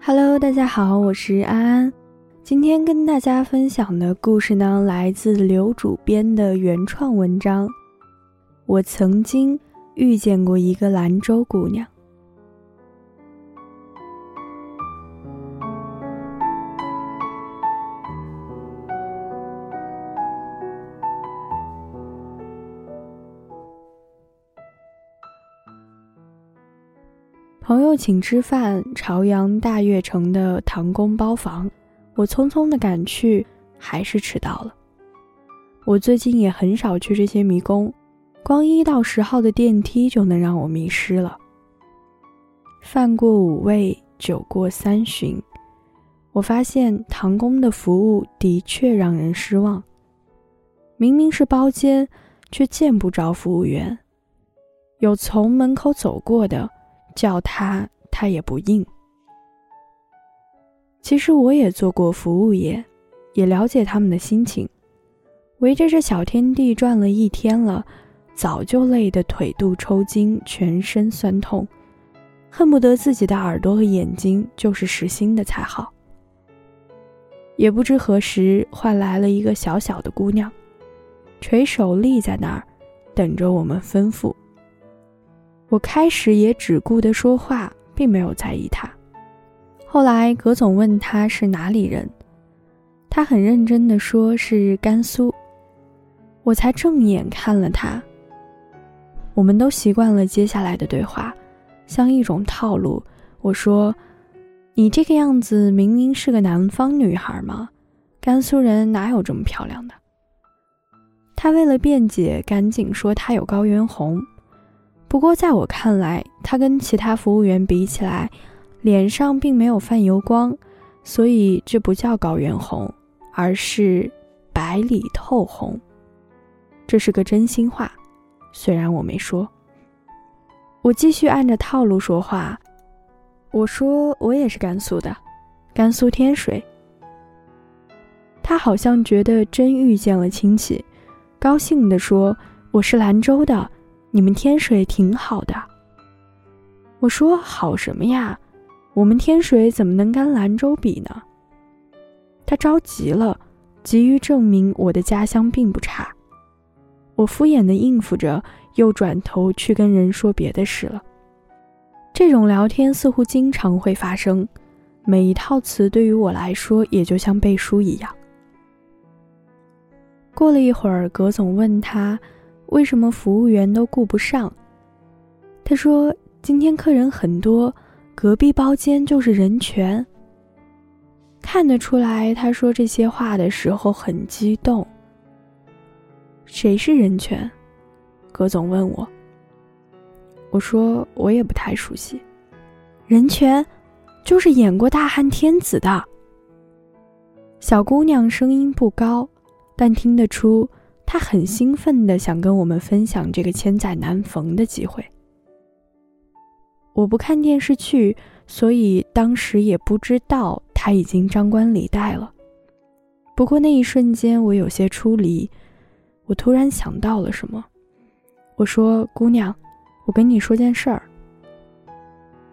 Hello，大家好，我是安安。今天跟大家分享的故事呢，来自刘主编的原创文章。我曾经遇见过一个兰州姑娘。朋友请吃饭，朝阳大悦城的唐宫包房，我匆匆的赶去，还是迟到了。我最近也很少去这些迷宫，光一到十号的电梯就能让我迷失了。饭过五味，酒过三巡，我发现唐宫的服务的确让人失望。明明是包间，却见不着服务员，有从门口走过的。叫他，他也不应。其实我也做过服务业，也了解他们的心情。围着这小天地转了一天了，早就累得腿肚抽筋，全身酸痛，恨不得自己的耳朵和眼睛就是实心的才好。也不知何时换来了一个小小的姑娘，垂手立在那儿，等着我们吩咐。我开始也只顾得说话，并没有在意他。后来葛总问他是哪里人，他很认真地说是甘肃。我才正眼看了他。我们都习惯了接下来的对话，像一种套路。我说：“你这个样子明明是个南方女孩吗？甘肃人哪有这么漂亮的？”他为了辩解，赶紧说他有高原红。不过，在我看来，他跟其他服务员比起来，脸上并没有泛油光，所以这不叫高原红，而是白里透红。这是个真心话，虽然我没说。我继续按着套路说话，我说我也是甘肃的，甘肃天水。他好像觉得真遇见了亲戚，高兴地说：“我是兰州的。”你们天水挺好的，我说好什么呀？我们天水怎么能跟兰州比呢？他着急了，急于证明我的家乡并不差。我敷衍的应付着，又转头去跟人说别的事了。这种聊天似乎经常会发生，每一套词对于我来说也就像背书一样。过了一会儿，葛总问他。为什么服务员都顾不上？他说：“今天客人很多，隔壁包间就是人全。”看得出来，他说这些话的时候很激动。谁是人权？葛总问我。我说我也不太熟悉。人权，就是演过《大汉天子》的。小姑娘声音不高，但听得出。他很兴奋的想跟我们分享这个千载难逢的机会。我不看电视剧，所以当时也不知道他已经张冠李戴了。不过那一瞬间，我有些出离，我突然想到了什么。我说：“姑娘，我跟你说件事儿。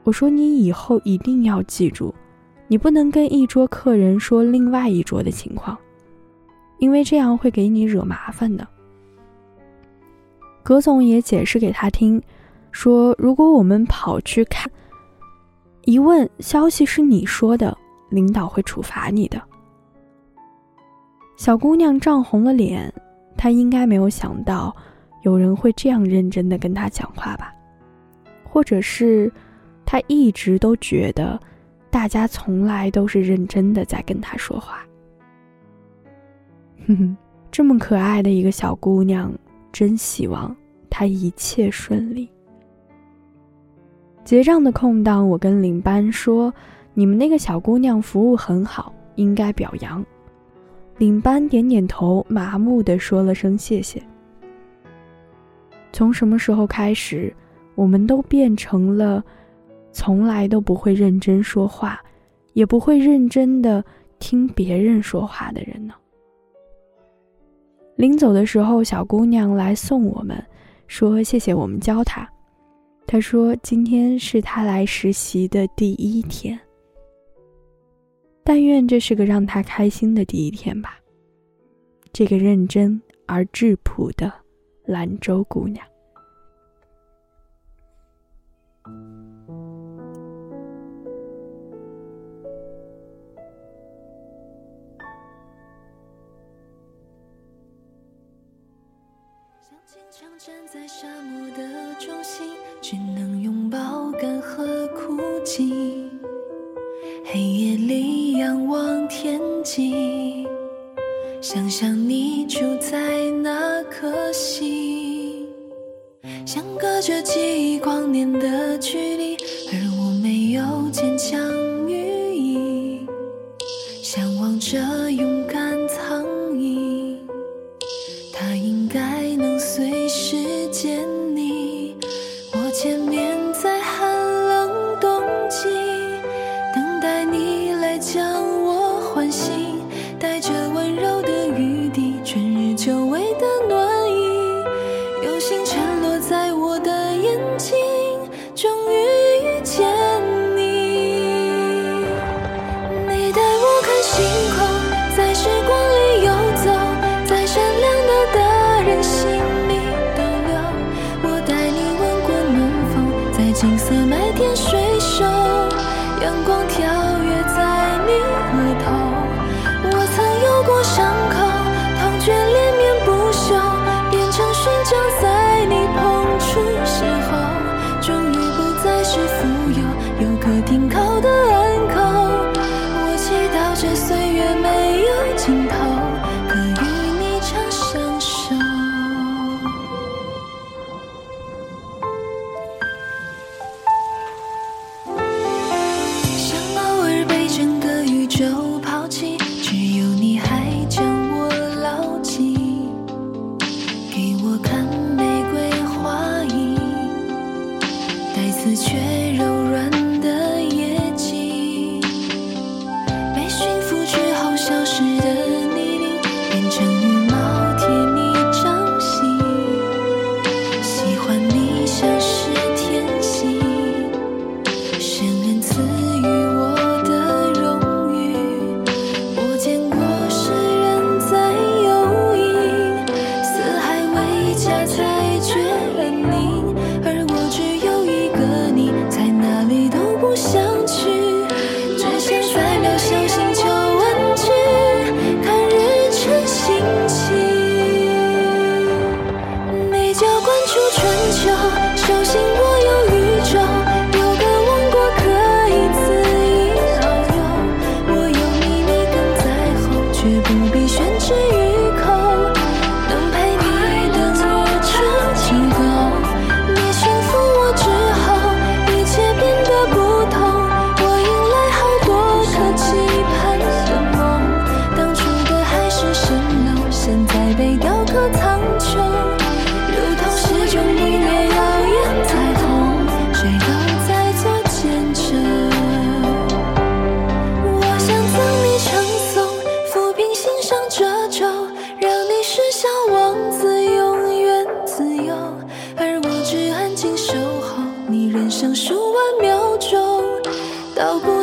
我说你以后一定要记住，你不能跟一桌客人说另外一桌的情况。”因为这样会给你惹麻烦的。葛总也解释给他听，说如果我们跑去看，一问消息是你说的，领导会处罚你的。小姑娘涨红了脸，她应该没有想到有人会这样认真的跟她讲话吧，或者是她一直都觉得大家从来都是认真的在跟她说话。哼哼，这么可爱的一个小姑娘，真希望她一切顺利。结账的空档，我跟领班说：“你们那个小姑娘服务很好，应该表扬。”领班点点头，麻木的说了声谢谢。从什么时候开始，我们都变成了从来都不会认真说话，也不会认真的听别人说话的人呢？临走的时候，小姑娘来送我们，说谢谢我们教她。她说今天是她来实习的第一天。但愿这是个让她开心的第一天吧。这个认真而质朴的兰州姑娘。想坚强站在沙漠的中心，只能拥抱干涸枯井。黑夜里仰望天际，想象你住在那颗星，相隔着几光年的距离，却不必宣之于口。能陪你等我足够，你驯服我之后，一切变得不同。我迎来好多可期盼的梦。当初的海市蜃楼，现在被雕刻苍穹。而我只安静守候你人生数万秒钟，到不。